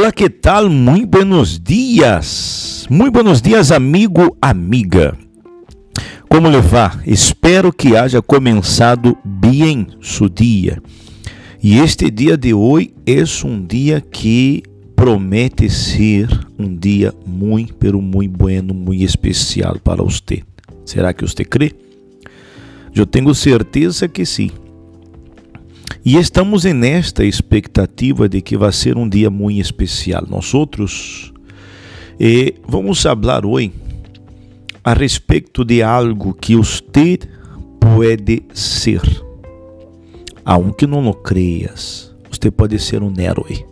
Olá, que tal? Muito buenos dias. Muito buenos dias, amigo, amiga. Como levar? Espero que haja começado bem seu dia. E este dia de hoje é um dia que promete ser um dia muito, pero muito bueno, muito especial para você. Será que você crê? Eu tenho certeza que sim. E estamos nesta expectativa de que vai ser um dia muito especial. Nós outros eh, vamos falar hoje a respeito de algo que você pode ser. Aunque não lo creas, você pode ser um herói.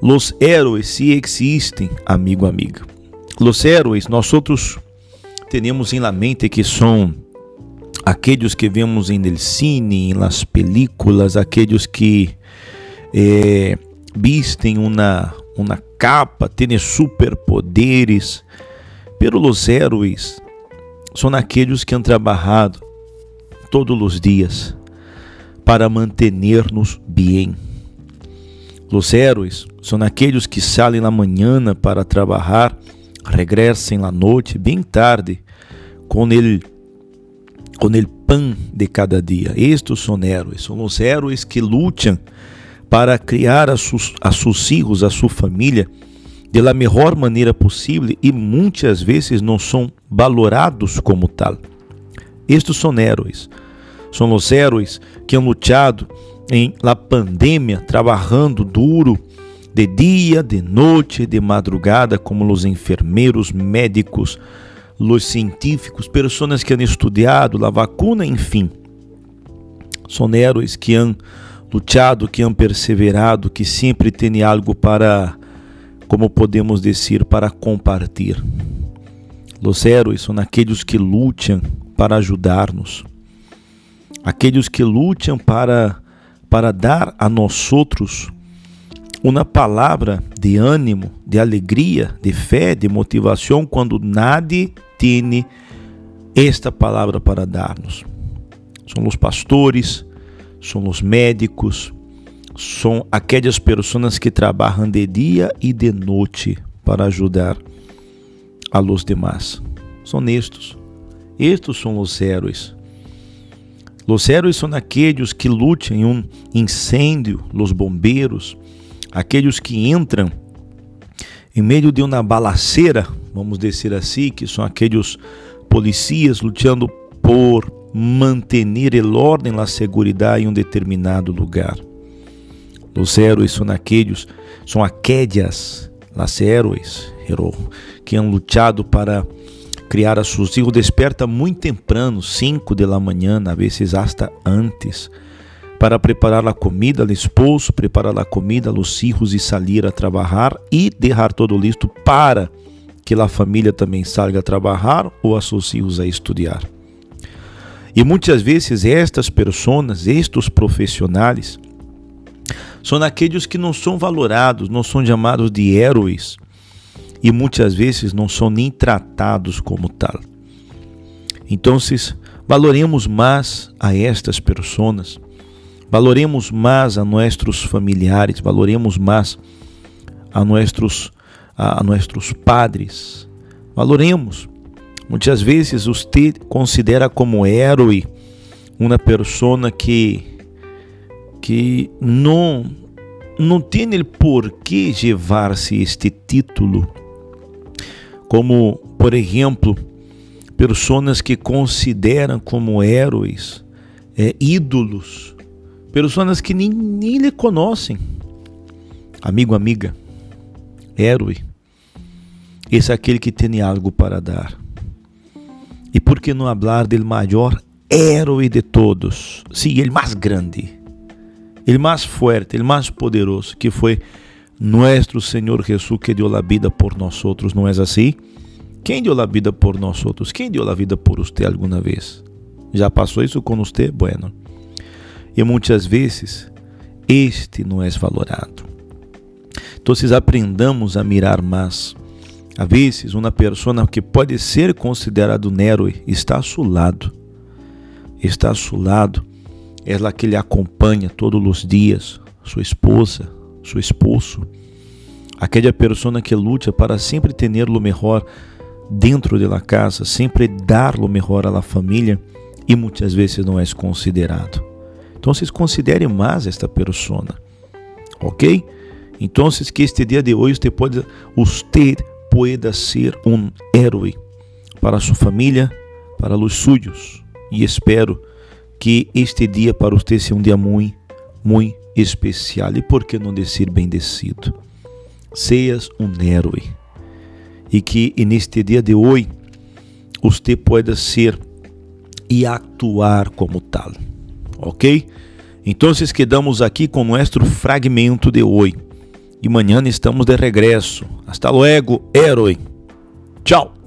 Los héroes se existem, amigo, amiga. Los héroes, nós outros temos em la mente que são aqueles que vemos em cine, las películas, aqueles que eh, vistem uma, uma capa, têm superpoderes. Pero os héroes são aqueles que han trabalhado todos os dias para manter-nos bem. Os héroes são aqueles que saem na manhã para trabalhar, regressam na noite, bem tarde, com ele com o pão de cada dia. Estes são héroes, são os héroes que lutam para criar a seus, a seus filhos, a sua família, da melhor maneira possível e muitas vezes não são valorados como tal. Estes são héroes. São os héroes que han lutado em la pandemia, trabalhando duro de dia, de noite, de madrugada, como os enfermeiros, médicos, los científicos, pessoas que han estudado a vacuna, enfim. São heróis que han lutado, que han perseverado, que sempre têm algo para, como podemos dizer, para compartilhar. Os heróis são aqueles que lutam para ajudar-nos, aqueles que lutam para, para dar a nós outros uma palavra de ânimo, de alegria, de fé, de motivação quando nadie tem esta palavra para dar-nos. São os pastores, são os médicos, são aquelas pessoas que trabalham de dia e de noite para ajudar a los demás. São estes. Estes são os heróis. Os heróis são aqueles que lutam em um incêndio, os bombeiros, aqueles que entram em meio de uma balaceira, vamos dizer assim, que são aqueles policias lutando por manter o ordem, a segurança em um determinado lugar. Os heróis são aqueles, são aquelas, las heróis, que han lutado para criar a seus. Desperta muito temprano, 5 da manhã, a vezes hasta antes para preparar a comida al esposo, preparar a comida los hijos e salir a trabalhar e deixar todo listo para que a família também salga a trabalhar ou a seus filhos a estudar. E muitas vezes estas pessoas, estes profissionais, são aqueles que não são valorados, não são chamados de heróis e muitas vezes não são nem tratados como tal. Então, valoremos mais a estas pessoas Valoremos mais a nossos familiares, valoremos mais a nossos, a, nossos padres. Valoremos. Muitas vezes você considera como herói uma pessoa que que não não tem o porquê levar-se este título. Como, por exemplo, pessoas que consideram como heróis é, ídolos Pessoas que nem, nem lhe conhecem. Amigo, amiga, herói. Esse é aquele que tem algo para dar. E por que não falar do maior herói de todos? Sim, ele mais grande, ele mais forte, ele mais poderoso, que foi nosso Senhor Jesus que deu a vida por nós outros, não é assim? Quem deu a vida por nós outros? Quem deu a vida por você alguma vez? Já passou isso com você? Bueno. E muitas vezes este não é valorado. Então, aprendamos a mirar mais. Às vezes, uma pessoa que pode ser considerado um está a seu lado. Está a seu lado. Ela que lhe acompanha todos os dias, sua esposa, seu esposo. aquela pessoa que luta para sempre ter o melhor dentro da casa, sempre dar o melhor à família e muitas vezes não é considerado. Então, considere mais esta pessoa, ok? Então, que este dia de hoje você pode, você ser um herói para sua família, para os suyos. E espero que este dia para você seja um dia muito, muito especial. E por que não dizer bendecido? Seas um herói. E que neste dia de hoje você pueda ser e actuar como tal. Ok? Então, quedamos aqui com nosso fragmento de hoje. E amanhã estamos de regresso. Hasta luego, herói. Tchau.